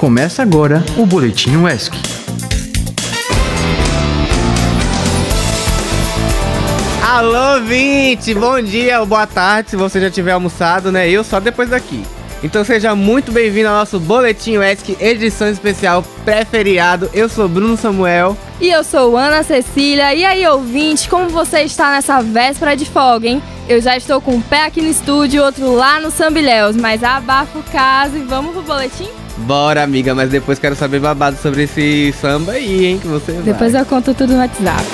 Começa agora o Boletim UESC. Alô, 20! Bom dia ou boa tarde, se você já tiver almoçado, né? Eu só depois daqui. Então seja muito bem-vindo ao nosso Boletim UESC, edição especial pré-feriado. Eu sou Bruno Samuel. E eu sou Ana Cecília. E aí, ouvinte, como você está nessa véspera de folga, hein? Eu já estou com um pé aqui no estúdio outro lá no Sambilhéus, mas abafa o caso e vamos pro boletim? Bora, amiga, mas depois quero saber babado sobre esse samba aí, hein, que você Depois vai. eu conto tudo no WhatsApp.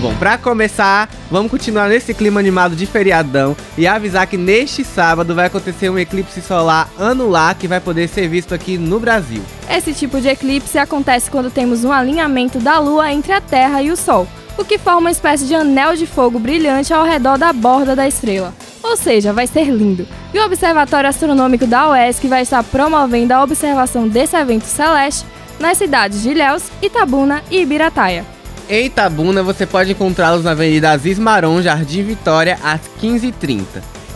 Bom, pra começar, vamos continuar nesse clima animado de feriadão e avisar que neste sábado vai acontecer um eclipse solar anular que vai poder ser visto aqui no Brasil. Esse tipo de eclipse acontece quando temos um alinhamento da Lua entre a Terra e o Sol, o que forma uma espécie de anel de fogo brilhante ao redor da borda da estrela. Ou seja, vai ser lindo. E o Observatório Astronômico da UESC vai estar promovendo a observação desse evento celeste nas cidades de Ilhéus, Itabuna e Ibirataia. Em Itabuna você pode encontrá-los na Avenida Aziz Maron, Jardim Vitória, às 15h30.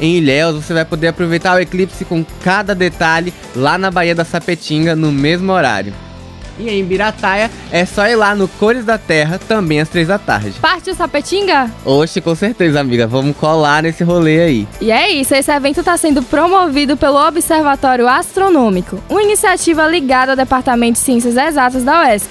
Em Ilhéus você vai poder aproveitar o eclipse com cada detalhe lá na Baía da Sapetinga no mesmo horário. E em Birataia é só ir lá no Cores da Terra, também às 3 da tarde. Partiu Sapetinga? Oxe, com certeza, amiga. Vamos colar nesse rolê aí. E é isso, esse evento está sendo promovido pelo Observatório Astronômico, uma iniciativa ligada ao Departamento de Ciências Exatas da UESC,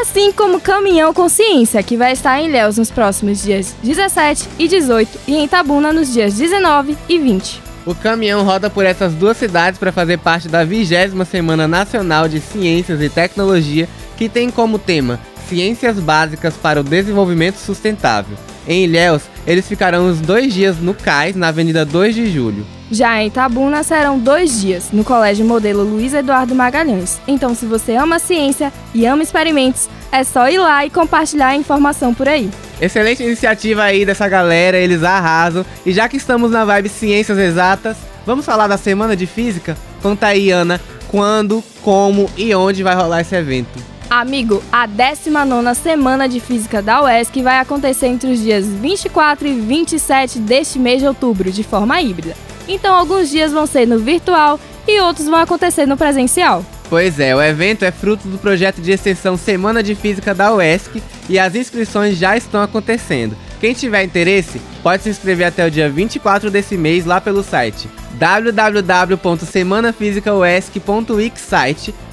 assim como Caminhão Consciência, que vai estar em Ilhéus nos próximos dias 17 e 18 e em Itabuna nos dias 19 e 20. O caminhão roda por essas duas cidades para fazer parte da 20 Semana Nacional de Ciências e Tecnologia, que tem como tema Ciências Básicas para o Desenvolvimento Sustentável. Em Ilhéus, eles ficarão os dois dias no Cais, na Avenida 2 de Julho. Já em Itabuna serão dois dias, no Colégio Modelo Luiz Eduardo Magalhães. Então, se você ama ciência e ama experimentos, é só ir lá e compartilhar a informação por aí. Excelente iniciativa aí dessa galera, eles arrasam. E já que estamos na vibe Ciências Exatas, vamos falar da Semana de Física? Conta aí, Ana, quando, como e onde vai rolar esse evento. Amigo, a 19ª Semana de Física da UESC vai acontecer entre os dias 24 e 27 deste mês de outubro, de forma híbrida. Então, alguns dias vão ser no virtual e outros vão acontecer no presencial. Pois é, o evento é fruto do projeto de extensão Semana de Física da UESC e as inscrições já estão acontecendo. Quem tiver interesse, pode se inscrever até o dia 24 desse mês lá pelo site www.semanafisicauesc.wixsite.com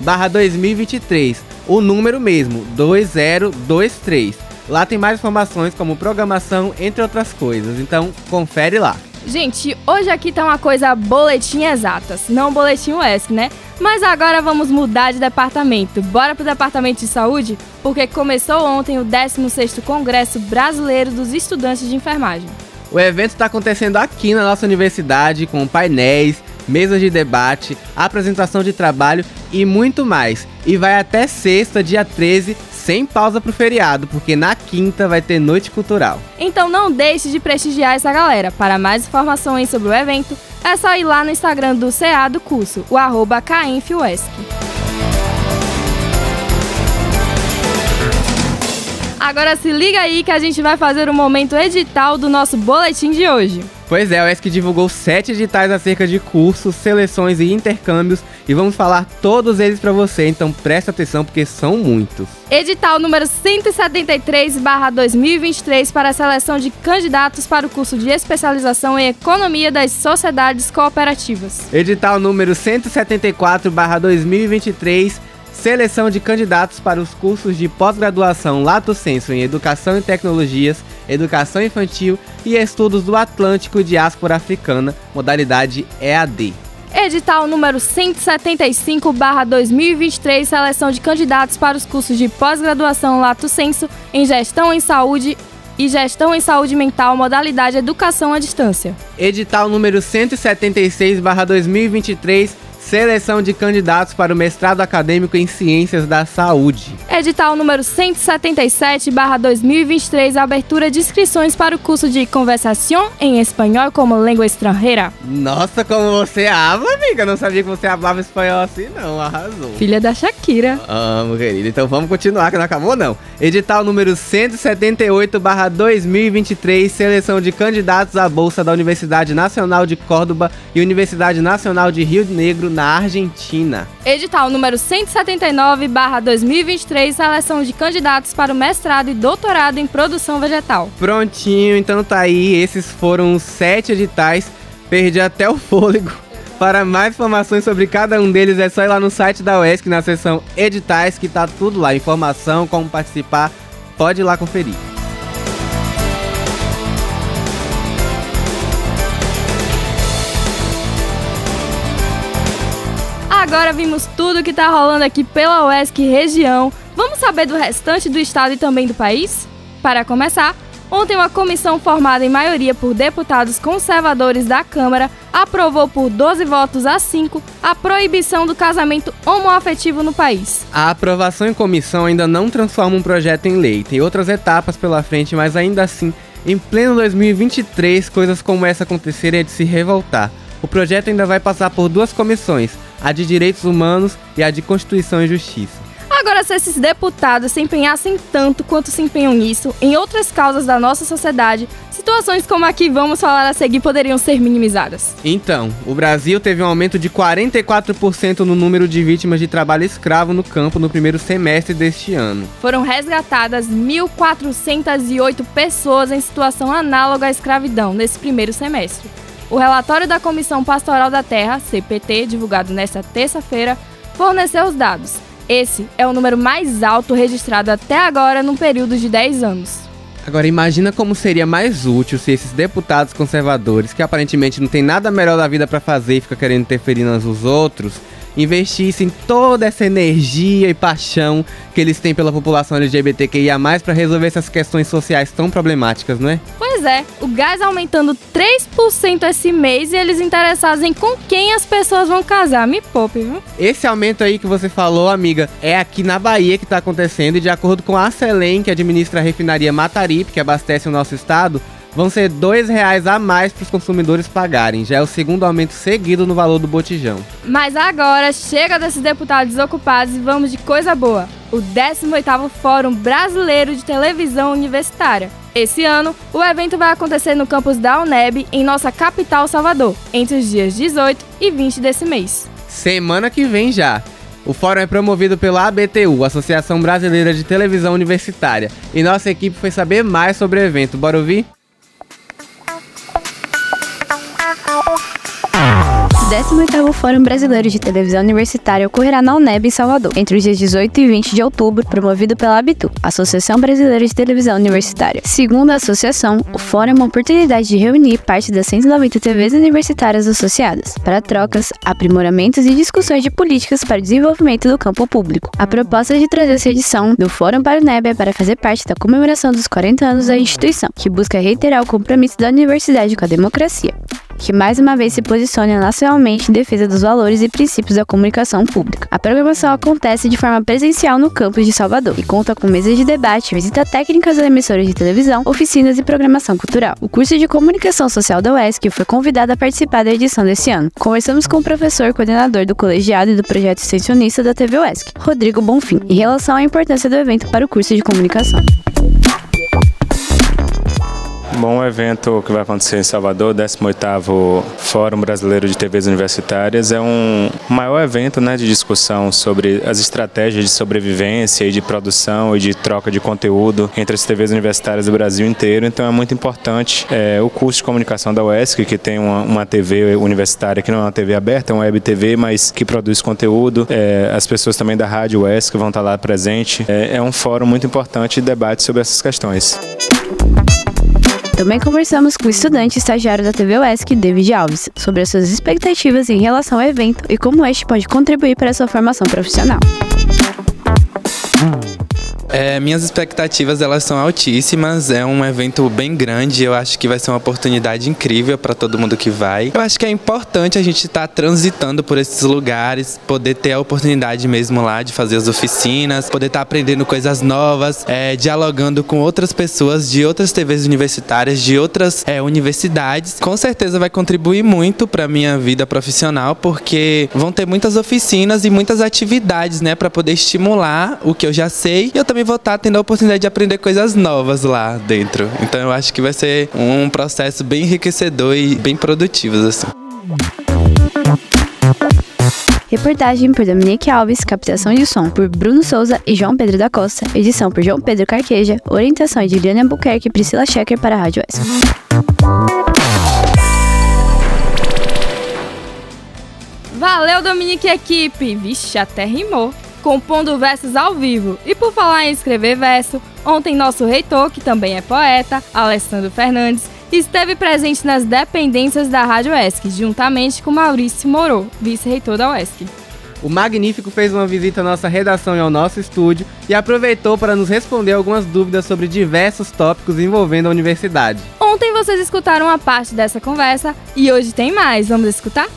barra 2023, o número mesmo, 2023. Lá tem mais informações como programação, entre outras coisas, então confere lá. Gente, hoje aqui tá uma coisa boletim exatas, não boletim UESC, né? Mas agora vamos mudar de departamento. Bora pro departamento de saúde? Porque começou ontem o 16º Congresso Brasileiro dos Estudantes de Enfermagem. O evento está acontecendo aqui na nossa universidade com painéis, mesas de debate, apresentação de trabalho e muito mais. E vai até sexta, dia 13, sem pausa pro feriado, porque na quinta vai ter noite cultural. Então não deixe de prestigiar essa galera. Para mais informações sobre o evento, é só ir lá no Instagram do CA do curso, o arroba. Agora se liga aí que a gente vai fazer o momento edital do nosso boletim de hoje. Pois é, o ESC divulgou sete editais acerca de cursos, seleções e intercâmbios e vamos falar todos eles para você, então presta atenção porque são muitos. Edital número 173/2023 para a seleção de candidatos para o curso de especialização em Economia das Sociedades Cooperativas. Edital número 174/2023 Seleção de candidatos para os cursos de pós-graduação Lato Senso em Educação e Tecnologias, Educação Infantil e Estudos do Atlântico Diáspora Africana, modalidade EAD. Edital número 175/2023, seleção de candidatos para os cursos de pós-graduação Lato Senso em Gestão em Saúde e Gestão em Saúde Mental, modalidade Educação à Distância. Edital número 176/2023, Seleção de candidatos para o mestrado acadêmico em Ciências da Saúde. Edital número 177/2023, abertura de inscrições para o curso de Conversação em Espanhol como língua estrangeira. Nossa, como você habla, amiga. Não sabia que você falava espanhol assim, não. Arrasou. Filha da Shakira. Amo, querida. Então vamos continuar, que não acabou, não. Edital número 178/2023, seleção de candidatos à bolsa da Universidade Nacional de Córdoba e Universidade Nacional de Rio Negro na Argentina. Edital número 179/2023, seleção de candidatos para o mestrado e doutorado em produção vegetal. Prontinho, então tá aí. Esses foram os sete editais. Perdi até o fôlego. Para mais informações sobre cada um deles é só ir lá no site da UESC na seção editais que tá tudo lá, informação, como participar, pode ir lá conferir. Agora vimos tudo que tá rolando aqui pela UESC região. Vamos saber do restante do estado e também do país? Para começar, ontem uma comissão formada em maioria por deputados conservadores da Câmara aprovou por 12 votos a 5 a proibição do casamento homoafetivo no país. A aprovação em comissão ainda não transforma um projeto em lei. Tem outras etapas pela frente, mas ainda assim, em pleno 2023, coisas como essa acontecerem é de se revoltar. O projeto ainda vai passar por duas comissões, a de Direitos Humanos e a de Constituição e Justiça. Agora, se esses deputados se empenhassem tanto quanto se empenham nisso em outras causas da nossa sociedade, situações como a que vamos falar a seguir poderiam ser minimizadas. Então, o Brasil teve um aumento de 44% no número de vítimas de trabalho escravo no campo no primeiro semestre deste ano. Foram resgatadas 1.408 pessoas em situação análoga à escravidão nesse primeiro semestre. O relatório da Comissão Pastoral da Terra, CPT, divulgado nesta terça-feira, forneceu os dados. Esse é o número mais alto registrado até agora num período de 10 anos. Agora imagina como seria mais útil se esses deputados conservadores, que aparentemente não tem nada melhor da vida para fazer e fica querendo interferir nos outros, investissem toda essa energia e paixão que eles têm pela população LGBTQIA+, para resolver essas questões sociais tão problemáticas, não é? Pois é, o gás aumentando 3% esse mês e eles interessados em com quem as pessoas vão casar. Me poupe, viu? Esse aumento aí que você falou, amiga, é aqui na Bahia que tá acontecendo e de acordo com a Celem, que administra a refinaria Mataripe, que abastece o nosso estado, vão ser dois reais a mais para os consumidores pagarem. Já é o segundo aumento seguido no valor do botijão. Mas agora chega desses deputados desocupados e vamos de coisa boa. O 18º Fórum Brasileiro de Televisão Universitária. Esse ano, o evento vai acontecer no campus da UNEB, em nossa capital Salvador, entre os dias 18 e 20 desse mês. Semana que vem já. O fórum é promovido pela ABTU, Associação Brasileira de Televisão Universitária, e nossa equipe foi saber mais sobre o evento. Bora ouvir? 18º Fórum Brasileiro de Televisão Universitária ocorrerá na UNEB em Salvador, entre os dias 18 e 20 de outubro, promovido pela ABTU, Associação Brasileira de Televisão Universitária. Segundo a associação, o fórum é uma oportunidade de reunir parte das 190 TVs universitárias associadas, para trocas, aprimoramentos e discussões de políticas para o desenvolvimento do campo público. A proposta de trazer essa edição do Fórum para a UNEB é para fazer parte da comemoração dos 40 anos da instituição, que busca reiterar o compromisso da universidade com a democracia que mais uma vez se posiciona nacionalmente em defesa dos valores e princípios da comunicação pública. A programação acontece de forma presencial no campus de Salvador e conta com mesas de debate, visita técnicas a emissoras de televisão, oficinas e programação cultural. O curso de Comunicação Social da UESC foi convidado a participar da edição desse ano. Conversamos com o professor coordenador do colegiado e do projeto extensionista da TV UESC, Rodrigo Bonfim, em relação à importância do evento para o curso de comunicação. Bom, evento que vai acontecer em Salvador, 18º Fórum Brasileiro de TVs Universitárias, é um maior evento né, de discussão sobre as estratégias de sobrevivência e de produção e de troca de conteúdo entre as TVs universitárias do Brasil inteiro. Então é muito importante é, o curso de comunicação da UESC, que tem uma, uma, TV universitária que não é uma TV aberta, é uma web TV, mas que produz conteúdo. É, as pessoas também da Rádio UESC vão estar lá presente. É, é um fórum muito importante de debate sobre essas questões. Também conversamos com o estudante estagiário da TV UESC, David Alves, sobre as suas expectativas em relação ao evento e como este pode contribuir para a sua formação profissional. É, minhas expectativas elas são altíssimas. É um evento bem grande. Eu acho que vai ser uma oportunidade incrível para todo mundo que vai. Eu acho que é importante a gente estar tá transitando por esses lugares, poder ter a oportunidade mesmo lá de fazer as oficinas, poder estar tá aprendendo coisas novas, é, dialogando com outras pessoas de outras TVs universitárias, de outras é, universidades. Com certeza vai contribuir muito para minha vida profissional, porque vão ter muitas oficinas e muitas atividades, né, para poder estimular o que eu já sei. E eu também estar tá tendo a oportunidade de aprender coisas novas lá dentro. Então eu acho que vai ser um processo bem enriquecedor e bem produtivo assim. Reportagem por Dominique Alves, captação de som por Bruno Souza e João Pedro da Costa, edição por João Pedro Carqueja, orientação de Liana Albuquerque e Priscila Checker para a Rádio S. Valeu, Dominique Equipe! Vixe, até rimou. Compondo versos ao vivo. E por falar em escrever verso, ontem nosso reitor, que também é poeta, Alessandro Fernandes, esteve presente nas dependências da Rádio ESC, juntamente com Maurício Moro, vice-reitor da UESC. O Magnífico fez uma visita à nossa redação e ao nosso estúdio e aproveitou para nos responder algumas dúvidas sobre diversos tópicos envolvendo a universidade. Ontem vocês escutaram uma parte dessa conversa e hoje tem mais. Vamos escutar?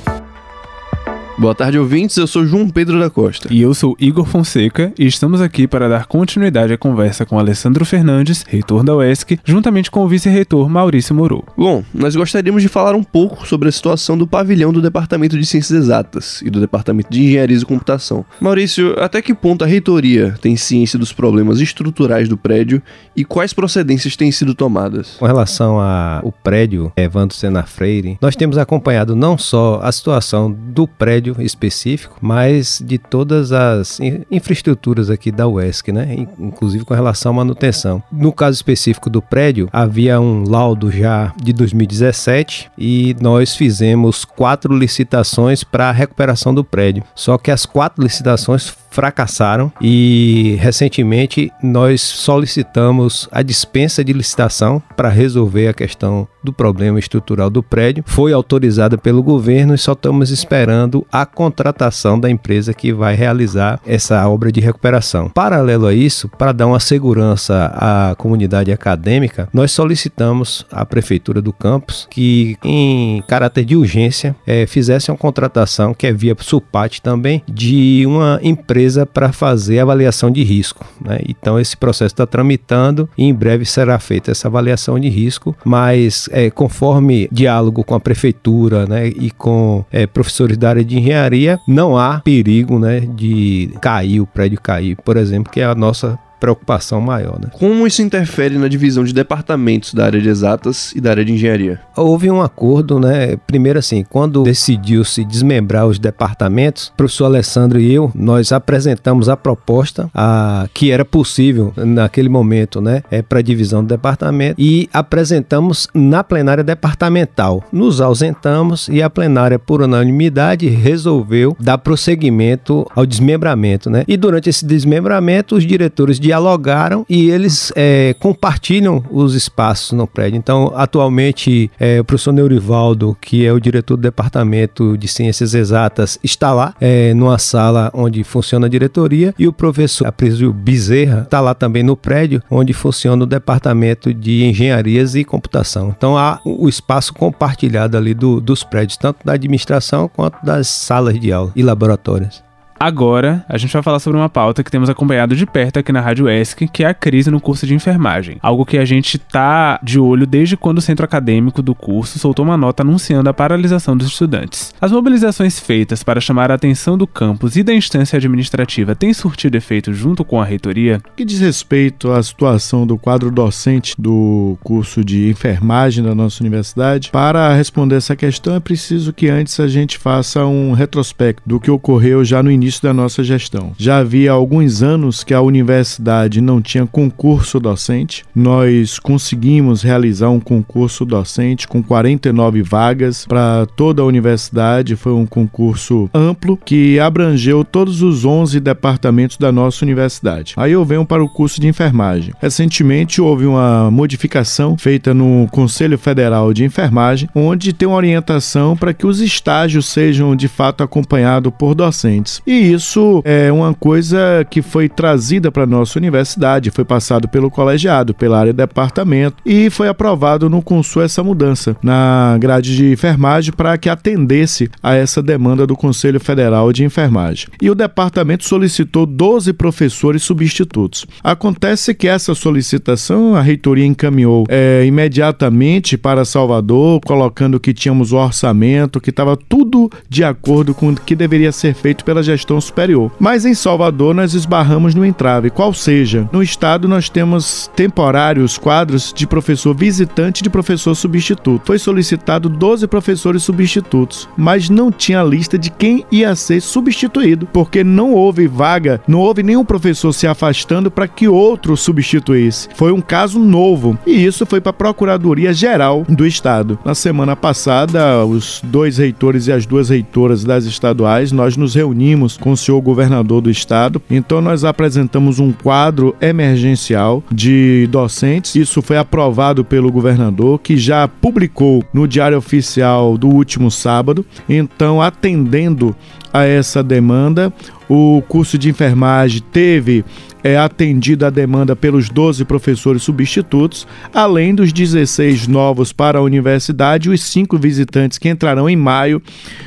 Boa tarde, ouvintes. Eu sou João Pedro da Costa. E eu sou Igor Fonseca e estamos aqui para dar continuidade à conversa com Alessandro Fernandes, reitor da UESC, juntamente com o vice-reitor Maurício Moro. Bom, nós gostaríamos de falar um pouco sobre a situação do pavilhão do Departamento de Ciências Exatas e do Departamento de Engenharia e Computação. Maurício, até que ponto a reitoria tem ciência dos problemas estruturais do prédio e quais procedências têm sido tomadas? Com relação ao prédio Evandro Sena Freire, nós temos acompanhado não só a situação do prédio prédio específico, mas de todas as infraestruturas aqui da UESC, né? Inclusive com relação à manutenção. No caso específico do prédio, havia um laudo já de 2017 e nós fizemos quatro licitações para a recuperação do prédio. Só que as quatro licitações fracassaram e recentemente nós solicitamos a dispensa de licitação para resolver a questão do problema estrutural do prédio. Foi autorizada pelo governo e só estamos esperando a contratação da empresa que vai realizar essa obra de recuperação. Paralelo a isso, para dar uma segurança à comunidade acadêmica, nós solicitamos à prefeitura do campus que, em caráter de urgência, é, fizesse uma contratação que é via SUPAT também de uma empresa empresa para fazer avaliação de risco. Né? Então esse processo está tramitando e em breve será feita essa avaliação de risco, mas é, conforme diálogo com a prefeitura né, e com é, professores da área de engenharia, não há perigo né, de cair, o prédio cair, por exemplo, que é a nossa preocupação maior. Né? Como isso interfere na divisão de departamentos da área de exatas e da área de engenharia? Houve um acordo, né? Primeiro assim, quando decidiu-se desmembrar os departamentos, o professor Alessandro e eu, nós apresentamos a proposta a, que era possível naquele momento, né? É, para divisão do departamento e apresentamos na plenária departamental. Nos ausentamos e a plenária, por unanimidade, resolveu dar prosseguimento ao desmembramento, né? E durante esse desmembramento, os diretores dialogaram e eles é, compartilham os espaços no prédio. Então, atualmente, é, o professor Neurivaldo, que é o diretor do Departamento de Ciências Exatas, está lá, é, numa sala onde funciona a diretoria, e o professor Aprisio Bezerra está lá também no prédio, onde funciona o Departamento de Engenharias e Computação. Então, há o espaço compartilhado ali do, dos prédios, tanto da administração quanto das salas de aula e laboratórios. Agora, a gente vai falar sobre uma pauta que temos acompanhado de perto aqui na Rádio ESC, que é a crise no curso de enfermagem. Algo que a gente tá de olho desde quando o centro acadêmico do curso soltou uma nota anunciando a paralisação dos estudantes. As mobilizações feitas para chamar a atenção do campus e da instância administrativa têm surtido efeito junto com a reitoria? Que diz respeito à situação do quadro docente do curso de enfermagem da nossa universidade, para responder essa questão é preciso que antes a gente faça um retrospecto do que ocorreu já no início início da nossa gestão. Já havia alguns anos que a universidade não tinha concurso docente. Nós conseguimos realizar um concurso docente com 49 vagas para toda a universidade. Foi um concurso amplo que abrangeu todos os 11 departamentos da nossa universidade. Aí eu venho para o curso de enfermagem. Recentemente houve uma modificação feita no Conselho Federal de Enfermagem, onde tem uma orientação para que os estágios sejam de fato acompanhados por docentes. E E isso é uma coisa que foi trazida para nossa universidade, foi passado pelo colegiado, pela área de departamento e foi aprovado no Consul essa mudança na grade de enfermagem para que atendesse a essa demanda do Conselho Federal de Enfermagem. E o departamento solicitou 12 professores substitutos. Acontece que essa solicitação a reitoria encaminhou é, imediatamente para Salvador, colocando que tínhamos o orçamento, que estava tudo de acordo com o que deveria ser feito pela gestão superior. Mas em Salvador nós esbarramos no entrave, qual seja, no estado nós temos temporários quadros de professor visitante e de professor substituto. Foi solicitado 12 professores substitutos, mas não tinha lista de quem ia ser substituído, porque não houve vaga, não houve nenhum professor se afastando para que outro substituísse. Foi um caso novo e isso foi para a Procuradoria Geral do Estado. Na semana passada, os dois reitores e as duas reitoras das estaduais, nós nos reunimos com o senhor governador do estado. Então nós apresentamos um quadro emergencial de docentes. Isso foi aprovado pelo governador, que já publicou no Diário Oficial do último sábado. Então, atendendo a essa demanda, o curso de enfermagem teve é atendida a demanda pelos 12 professores substitutos, além dos 16 novos para a universidade os 5 visitantes que entrarão em maio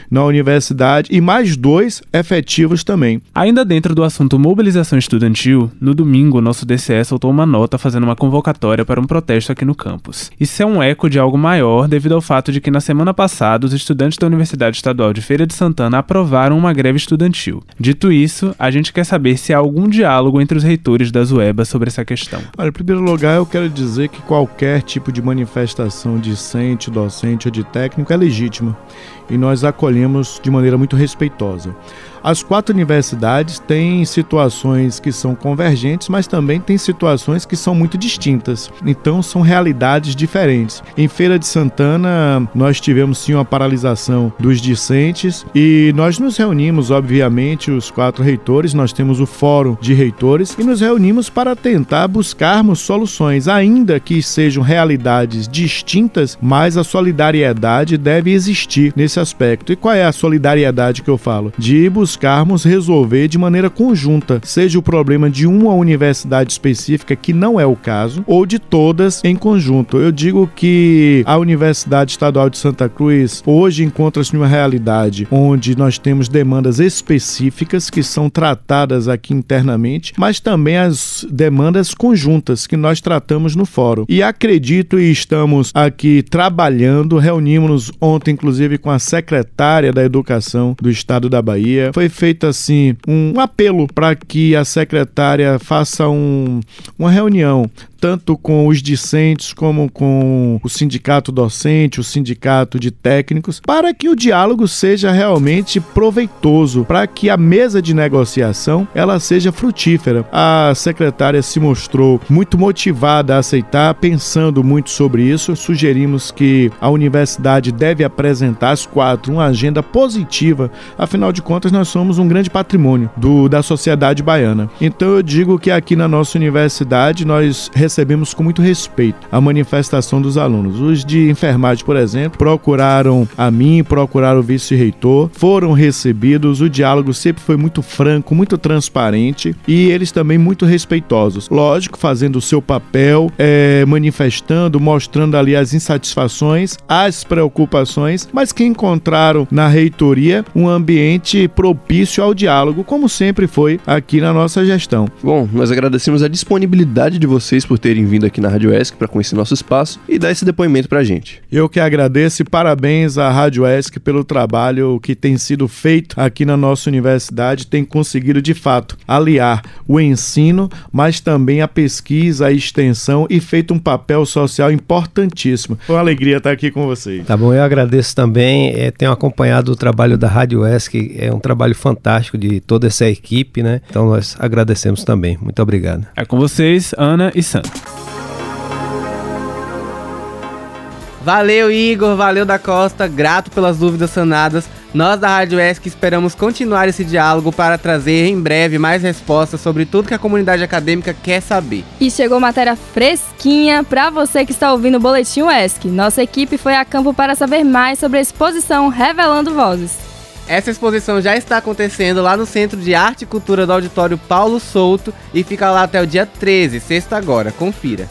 na universidade e mais dois efetivos também. Ainda dentro do assunto mobilização estudantil, no domingo nosso DCE soltou uma nota fazendo uma convocatória para um protesto aqui no campus. Isso é um eco de algo maior devido ao fato de que na semana passada os estudantes da Universidade Estadual de Feira de Santana aprovaram uma greve estudantil. Dito isso, a gente quer saber se há algum diálogo entre os reitores da Zueba sobre essa questão. Olha, em primeiro lugar, eu quero dizer que qualquer tipo de manifestação discente, docente ou de técnico é legítima e nós acolhemos de maneira muito respeitosa. As quatro universidades têm situações que são convergentes, mas também têm situações que são muito distintas. Então são realidades diferentes. Em Feira de Santana, nós tivemos sim uma paralisação dos discentes e nós nos reunimos, obviamente, os quatro reitores, nós temos o fórum de reitores e nos reunimos para tentar buscarmos soluções, ainda que sejam realidades distintas, mas a solidariedade deve existir nesse aspecto. E qual é a solidariedade que eu falo? De buscar buscarmos resolver de maneira conjunta, seja o problema de uma universidade específica, que não é o caso, ou de todas em conjunto. Eu digo que a Universidade Estadual de Santa Cruz hoje encontra-se numa realidade onde nós temos demandas específicas que são tratadas aqui internamente, mas também as demandas conjuntas que nós tratamos no fórum. E acredito e estamos aqui trabalhando, reunimos-nos ontem, inclusive, com a secretária da Educação do Estado da Bahia foi feito assim um apelo para que a secretária faça um, uma reunião tanto com os discentes como com o sindicato docente, o sindicato de técnicos, para que o diálogo seja realmente proveitoso, para que a mesa de negociação ela seja frutífera. A secretária se mostrou muito motivada a aceitar, pensando muito sobre isso. Sugerimos que a universidade deve apresentar às quatro uma agenda positiva. Afinal de contas, nós somos um grande patrimônio do, da sociedade baiana. Então eu digo que aqui na nossa universidade nós recebemos com muito respeito a manifestação dos alunos. Os de enfermagem, por exemplo, procuraram a mim, procuraram o vice-reitor, foram recebidos, o diálogo sempre foi muito franco, muito transparente e eles também muito respeitosos. Lógico, fazendo o seu papel, é, manifestando, mostrando ali as insatisfações, as preocupações, mas que encontraram na reitoria um ambiente propício ao diálogo, como sempre foi aqui na nossa gestão. Bom, nós agradecemos a disponibilidade de vocês por terem vindo aqui na Rádio ESC para conhecer nosso espaço e dar esse depoimento pra gente. Eu que agradeço e parabéns à Rádio ESC pelo trabalho que tem sido feito aqui na nossa universidade, tem conseguido de fato aliar o ensino, mas também a pesquisa, a extensão e feito um papel social importantíssimo. Foi uma alegria estar aqui com vocês. Tá bom, eu agradeço também, é, tenho acompanhado o trabalho da Rádio ESC, é um trabalho fantástico de toda essa equipe, né? Então nós agradecemos também. Muito obrigado. É com vocês, Ana e Sam. Valeu, Igor, valeu da Costa, grato pelas dúvidas sanadas. Nós da Rádio ESC esperamos continuar esse diálogo para trazer em breve mais respostas sobre tudo que a comunidade acadêmica quer saber. E chegou matéria fresquinha para você que está ouvindo o Boletim ESC. Nossa equipe foi a campo para saber mais sobre a exposição Revelando Vozes. Essa exposição já está acontecendo lá no Centro de Arte e Cultura do Auditório Paulo Souto e fica lá até o dia 13, sexta agora. Confira.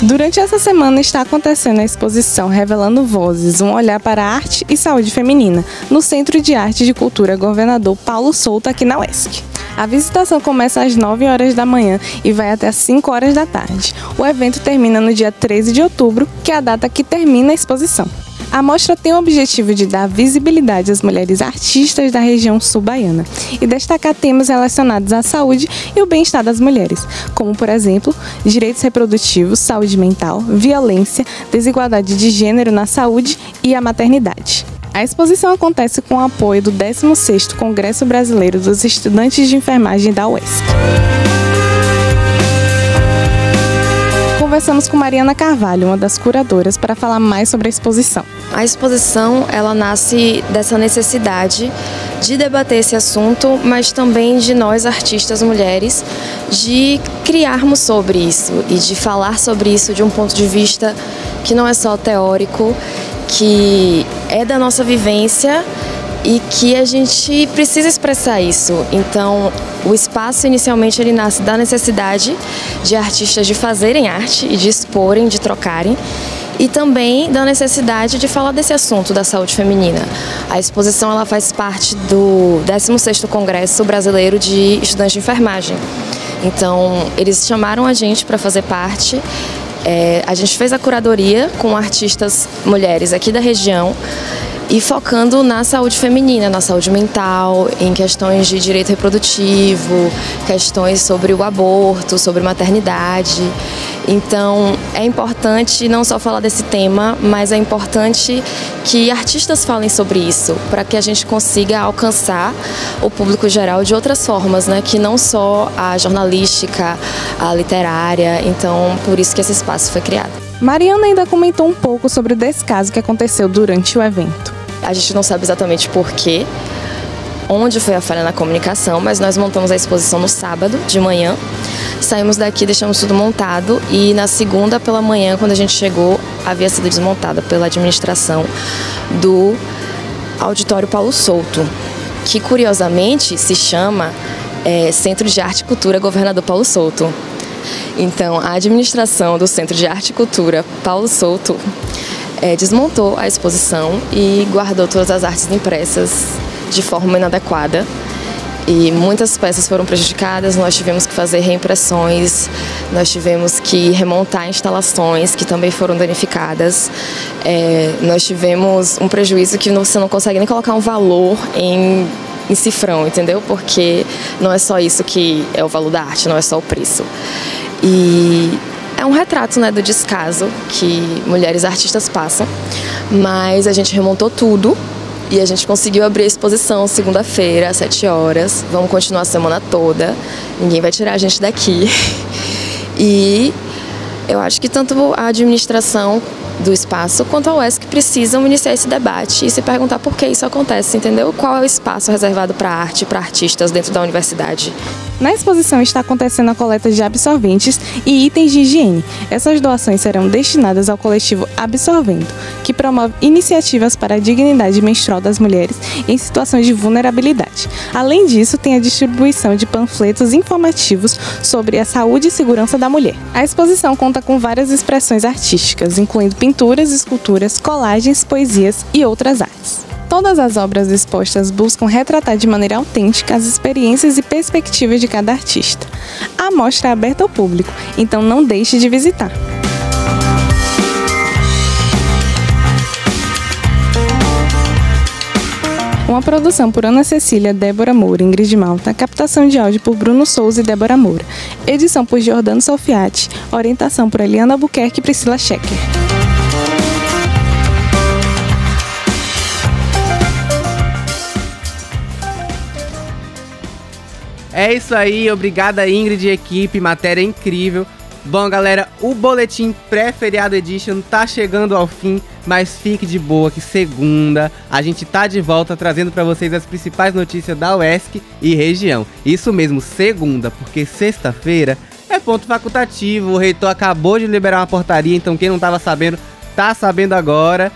Durante essa semana está acontecendo a exposição Revelando Vozes, um olhar para a arte e saúde feminina, no Centro de Arte e Cultura Governador Paulo Souto, aqui na UESC. A visitação começa às 9 horas da manhã e vai até às 5 horas da tarde. O evento termina no dia 13 de outubro, que é a data que termina a exposição. A mostra tem o objetivo de dar visibilidade às mulheres artistas da região sul-baiana e destacar temas relacionados à saúde e o bem-estar das mulheres, como, por exemplo, direitos reprodutivos, saúde mental, violência, desigualdade de gênero na saúde e a maternidade. A exposição acontece com o apoio do 16º Congresso Brasileiro dos Estudantes de Enfermagem da UESC. Conversamos com Mariana Carvalho, uma das curadoras, para falar mais sobre a exposição. A exposição, ela nasce dessa necessidade de debater esse assunto, mas também de nós artistas mulheres de criarmos sobre isso e de falar sobre isso de um ponto de vista que não é só teórico, que é da nossa vivência e que a gente precisa expressar isso. Então, o espaço inicialmente ele nasce da necessidade de artistas de fazerem arte e de exporem, de trocarem. E também da necessidade de falar desse assunto da saúde feminina. A exposição ela faz parte do 16º Congresso Brasileiro de Estudantes de Enfermagem. Então, eles chamaram a gente para fazer parte é, a gente fez a curadoria com artistas mulheres aqui da região e focando na saúde feminina, na saúde mental, em questões de direito reprodutivo, questões sobre o aborto, sobre maternidade. Então, é importante não só falar desse tema, mas é importante que artistas falem sobre isso, para que a gente consiga alcançar o público geral de outras formas, né, que não só a jornalística, a literária. Então, por isso que esse espaço foi criado. Mariana ainda comentou um pouco sobre o descaso que aconteceu durante o evento. A gente não sabe exatamente porquê, onde foi a falha na comunicação, mas nós montamos a exposição no sábado de manhã. Saímos daqui, deixamos tudo montado e na segunda pela manhã, quando a gente chegou, havia sido desmontada pela administração do Auditório Paulo Souto, que curiosamente se chama é, Centro de Arte e Cultura Governador Paulo Souto. Então, a administração do Centro de Arte e Cultura Paulo Souto é, desmontou a exposição e guardou todas as artes impressas de forma inadequada. E muitas peças foram prejudicadas, nós tivemos que fazer reimpressões, nós tivemos que remontar instalações que também foram danificadas. É, nós tivemos um prejuízo que você não consegue nem colocar um valor em, em cifrão, entendeu? Porque não é só isso que é o valor da arte, não é só o preço. E é um retrato né, do descaso que mulheres artistas passam, mas a gente remontou tudo e a gente conseguiu abrir a exposição segunda-feira, às 7 horas. Vamos continuar a semana toda. Ninguém vai tirar a gente daqui. E eu acho que tanto a administração do espaço quanto a UESC precisam iniciar esse debate e se perguntar por que isso acontece, entendeu? Qual é o espaço reservado para arte, para artistas dentro da universidade? Na exposição está acontecendo a coleta de absorventes e itens de higiene. Essas doações serão destinadas ao coletivo Absorvendo, que promove iniciativas para a dignidade menstrual das mulheres em situações de vulnerabilidade. Além disso, tem a distribuição de panfletos informativos sobre a saúde e segurança da mulher. A exposição conta com várias expressões artísticas, incluindo pinturas, esculturas, colagens, poesias e outras artes. Todas as obras expostas buscam retratar de maneira autêntica as experiências e perspectivas de cada artista. A mostra é aberta ao público, então não deixe de visitar. Uma produção por Ana Cecília, Débora Moura, Ingrid Malta, captação de áudio por Bruno Souza e Débora Moura, edição por Jordano Solfiati, orientação por Eliana Buquerque e Priscila Schecker. É isso aí, obrigada Ingrid e equipe, matéria incrível. Bom, galera, o boletim pré-feriado edition tá chegando ao fim, mas fique de boa que segunda a gente tá de volta trazendo para vocês as principais notícias da UESC e região. Isso mesmo, segunda, porque sexta-feira é ponto facultativo. O reitor acabou de liberar uma portaria, então quem não tava sabendo, tá sabendo agora.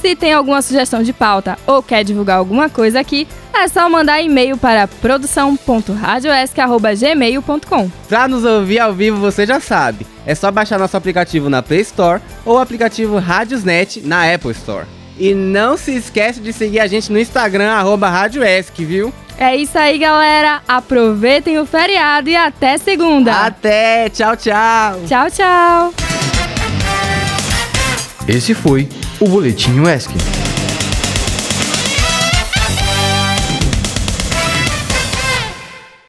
Se tem alguma sugestão de pauta ou quer divulgar alguma coisa aqui, é só mandar e-mail para produção.radioesc.gmail.com. Pra nos ouvir ao vivo, você já sabe. É só baixar nosso aplicativo na Play Store ou o aplicativo Radiosnet na Apple Store. E não se esquece de seguir a gente no Instagram, arroba Radioesc, viu? É isso aí, galera. Aproveitem o feriado e até segunda. Até, tchau, tchau. Tchau, tchau. Esse foi o Boletim UESC.